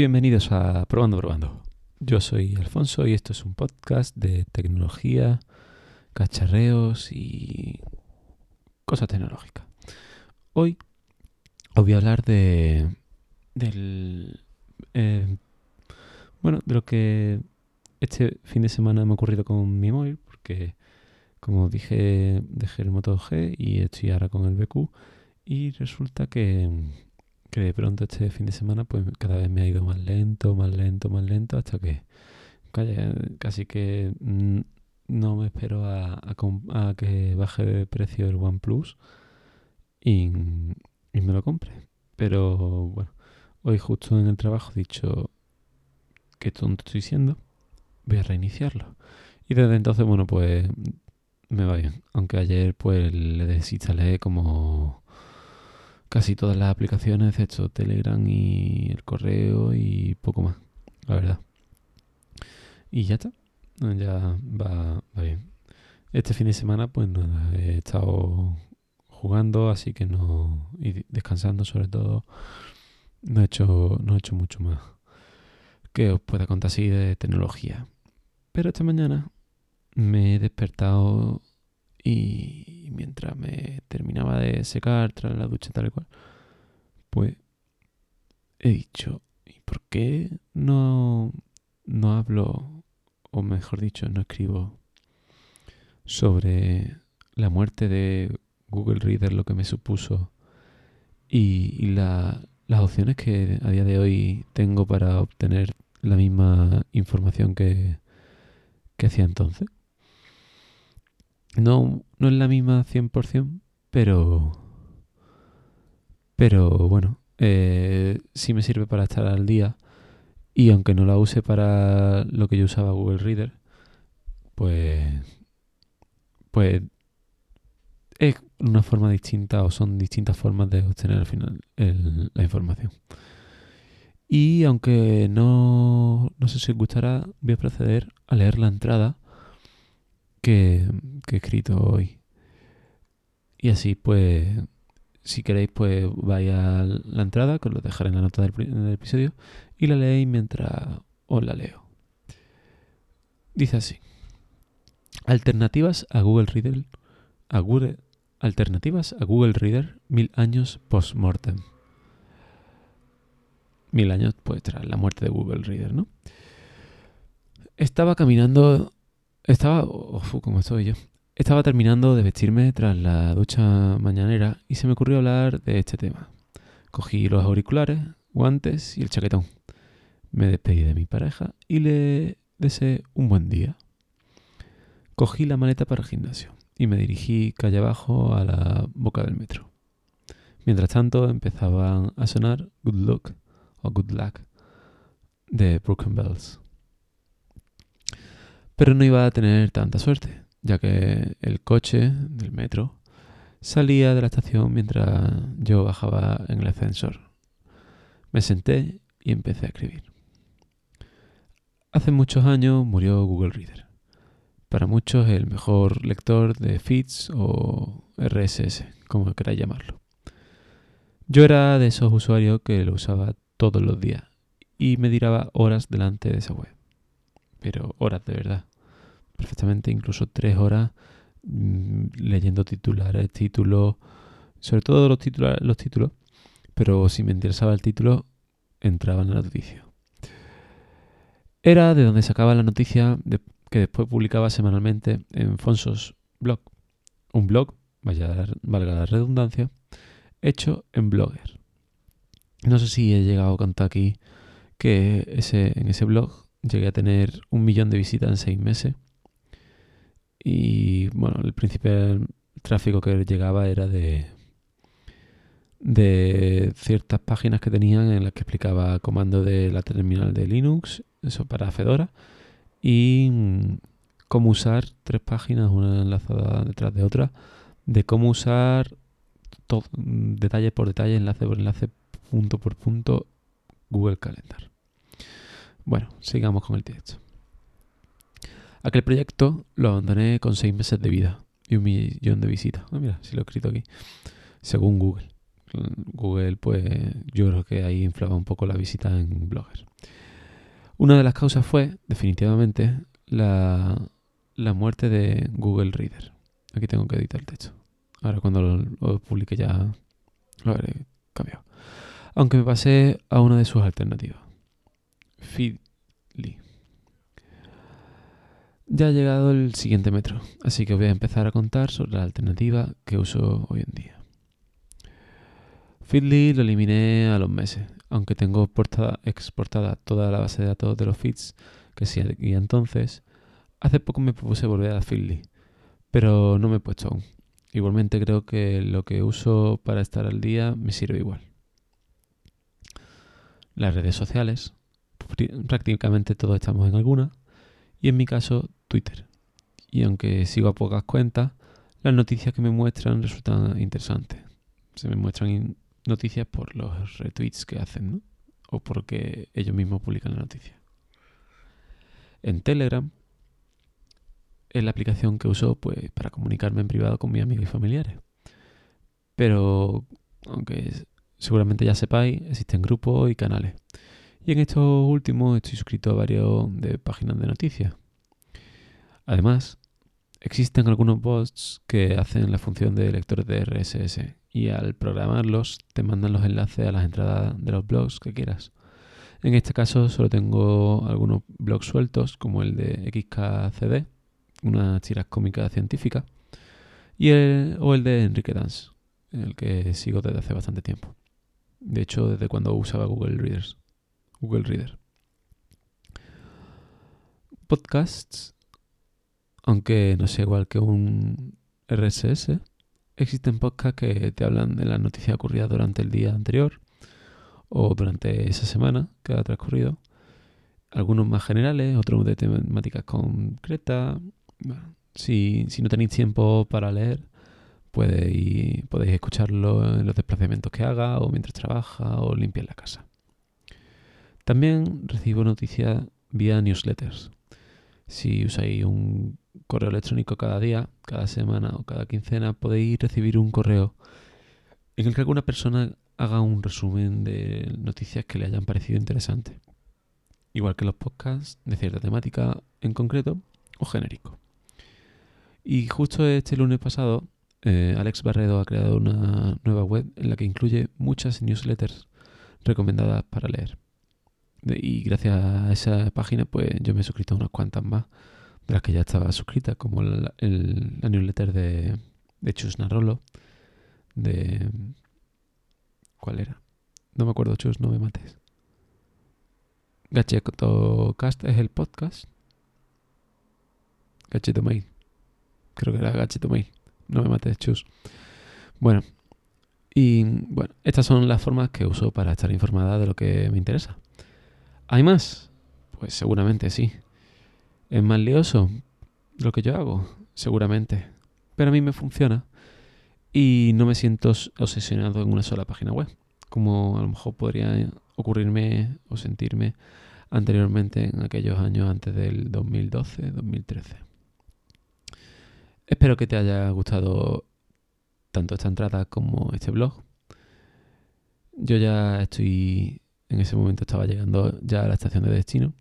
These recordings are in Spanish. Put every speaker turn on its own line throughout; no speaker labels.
Bienvenidos a Probando Probando. Yo soy Alfonso y esto es un podcast de tecnología, cacharreos y cosas tecnológicas. Hoy os voy a hablar de del eh, bueno de lo que este fin de semana me ha ocurrido con mi móvil porque como dije dejé el Moto G y estoy ahora con el BQ y resulta que que de pronto este fin de semana pues cada vez me ha ido más lento, más lento, más lento, hasta que casi que mm, no me espero a, que baje de precio el OnePlus y, y me lo compre. Pero bueno, hoy justo en el trabajo he dicho que tonto estoy siendo, voy a reiniciarlo. Y desde entonces, bueno, pues me va bien. Aunque ayer pues le desinstalé como casi todas las aplicaciones, excepto Telegram y el correo y poco más, la verdad. Y ya está, ya va, bien. Este fin de semana, pues nada, he estado jugando, así que no. y descansando sobre todo. No he hecho, no he hecho mucho más que os pueda contar así de tecnología. Pero esta mañana me he despertado y mientras me terminaba de secar tras la ducha tal y cual, pues he dicho, ¿y por qué no, no hablo, o mejor dicho, no escribo sobre la muerte de Google Reader, lo que me supuso, y, las opciones que a día de hoy tengo para obtener la misma información que, que hacía entonces? No, no es la misma 100%, pero... Pero bueno, eh, sí me sirve para estar al día. Y aunque no la use para lo que yo usaba Google Reader, pues... Pues es una forma distinta o son distintas formas de obtener al final la información. Y aunque no, no sé si os gustará, voy a proceder a leer la entrada que, he escrito hoy. Y así pues, si queréis pues vaya a la entrada, que os lo dejaré en la nota del, episodio, y la leéis mientras os la leo. Dice así. Alternativas a Google Reader. Alternativas a Google Reader mil años post-mortem. Mil años pues tras la muerte de Google Reader, ¿no? Estaba caminando estaba, como estoy yo. Estaba terminando de vestirme tras la ducha mañanera y se me ocurrió hablar de este tema. Cogí los auriculares, guantes y el chaquetón. Me despedí de mi pareja y le deseé un buen día. Cogí la maleta para el gimnasio y me dirigí calle abajo a la boca del metro. Mientras tanto empezaban a sonar Good Luck o Good Luck de Broken Bells. Pero no iba a tener tanta suerte, ya que el coche del metro salía de la estación mientras yo bajaba en el ascensor. Me senté y empecé a escribir. Hace muchos años murió Google Reader. Para muchos el mejor lector de feeds o RSS, como queráis llamarlo. Yo era de esos usuarios que lo usaba todos los días y me tiraba horas delante de esa web. Pero horas de verdad perfectamente incluso tres horas mm, leyendo titulares, títulos, sobre todo los, los títulos, pero si me interesaba el título, entraba en la noticia. Era de donde sacaba la noticia que después publicaba semanalmente en Fonsos Blog. Un blog, vaya, valga la redundancia, hecho en Blogger. No sé si he llegado a contar aquí que ese, en ese blog llegué a tener un millón de visitas en seis meses y bueno, el principal tráfico que llegaba era de, de ciertas páginas que tenían en las que explicaba comando de la terminal de Linux, eso para Fedora, y mm, cómo usar tres páginas, una enlazada detrás de otra, de cómo usar detalle por detalle, enlace por enlace, punto por punto, Google Calendar. Bueno, sigamos con el texto. Aquel proyecto lo abandoné con seis meses de vida y un millón de visitas. Ah, mira, si lo he escrito aquí. Según Google. Google, pues yo creo que ahí inflaba un poco la visita en bloggers. Una de las causas fue, definitivamente, la, la muerte de Google Reader. Aquí tengo que editar el texto. Ahora cuando lo, publique ya lo habré cambiado. Aunque me pasé a una de sus alternativas. Feedly. Ya ha llegado el siguiente metro, así que voy a empezar a contar sobre la alternativa que uso hoy en día. Feedly lo eliminé a los meses, aunque tengo exportada toda la base de datos de los feeds que seguía entonces. Hace poco me propuse volver a Feedly, pero no me he puesto aún. Igualmente creo que lo que uso para estar al día me sirve igual. Las redes sociales, prácticamente todos estamos en alguna, y en mi caso Twitter. Y aunque sigo a pocas cuentas, las noticias que me muestran resultan interesantes. Se me muestran noticias por los retweets que hacen, ¿no? O porque ellos mismos publican la noticia. En Telegram es la aplicación que uso pues, para comunicarme en privado con mis amigos y familiares. Pero, aunque seguramente ya sepáis, existen grupos y canales. Y en estos últimos estoy suscrito a varios de páginas de noticias. Además, existen algunos bots que hacen la función de lectores de RSS y al programarlos te mandan los enlaces a las entradas de los blogs que quieras. En este caso solo tengo algunos blogs sueltos como el de XKCD, una tiras cómica científica, y o el de Enrique Dance, el que sigo desde hace bastante tiempo. De hecho, desde cuando usaba Google Readers. Google Reader. Podcasts, aunque no sea igual que un RSS, existen podcasts que te hablan de las noticias ocurridas durante el día anterior o durante esa semana que ha transcurrido. Algunos más generales, otros de temáticas concretas. si, si no tenéis tiempo para leer, podéis, podéis escucharlo en los desplazamientos que haga o mientras trabaja o limpia la casa. También recibo noticias vía newsletters. Si usáis un correo electrónico cada día, cada semana o cada quincena, podéis recibir un correo en el que alguna persona haga un resumen de noticias que le hayan parecido interesantes. Igual que los podcasts de cierta temática en concreto o genérico. Y justo este lunes pasado, eh, Alex Barredo ha creado una nueva web en la que incluye muchas newsletters recomendadas para leer. y gracias a esa página, pues yo me he suscrito a unas cuantas más de las que ya estaba suscrita, como la, newsletter de, de Chus Narrolo, de... ¿Cuál era? No me acuerdo, Chus, no me mates. Cast es el podcast. Gacheto Mail. Creo que era Gacheto Mail. No me mates, Chus. Bueno. Y bueno, estas son las formas que uso para estar informada de lo que me interesa. ¿Hay más? Pues seguramente sí. ¿Es más lioso lo que yo hago? Seguramente. Pero a mí me funciona y no me siento obsesionado en una sola página web, como a lo mejor podría ocurrirme o sentirme anteriormente en aquellos años antes del 2012-2013. Espero que te haya gustado tanto esta entrada como este blog. Yo ya estoy, en ese momento estaba llegando ya a la estación de destino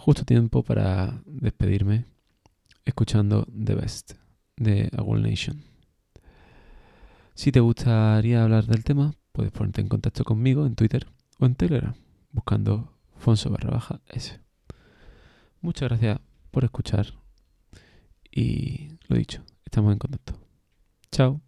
justo tiempo para despedirme escuchando The Best de A Nation. Si te gustaría hablar del tema, puedes ponerte en contacto conmigo en Twitter o en Telegram buscando Fonso barra baja S. Muchas gracias por escuchar y lo dicho, estamos en contacto. Chao.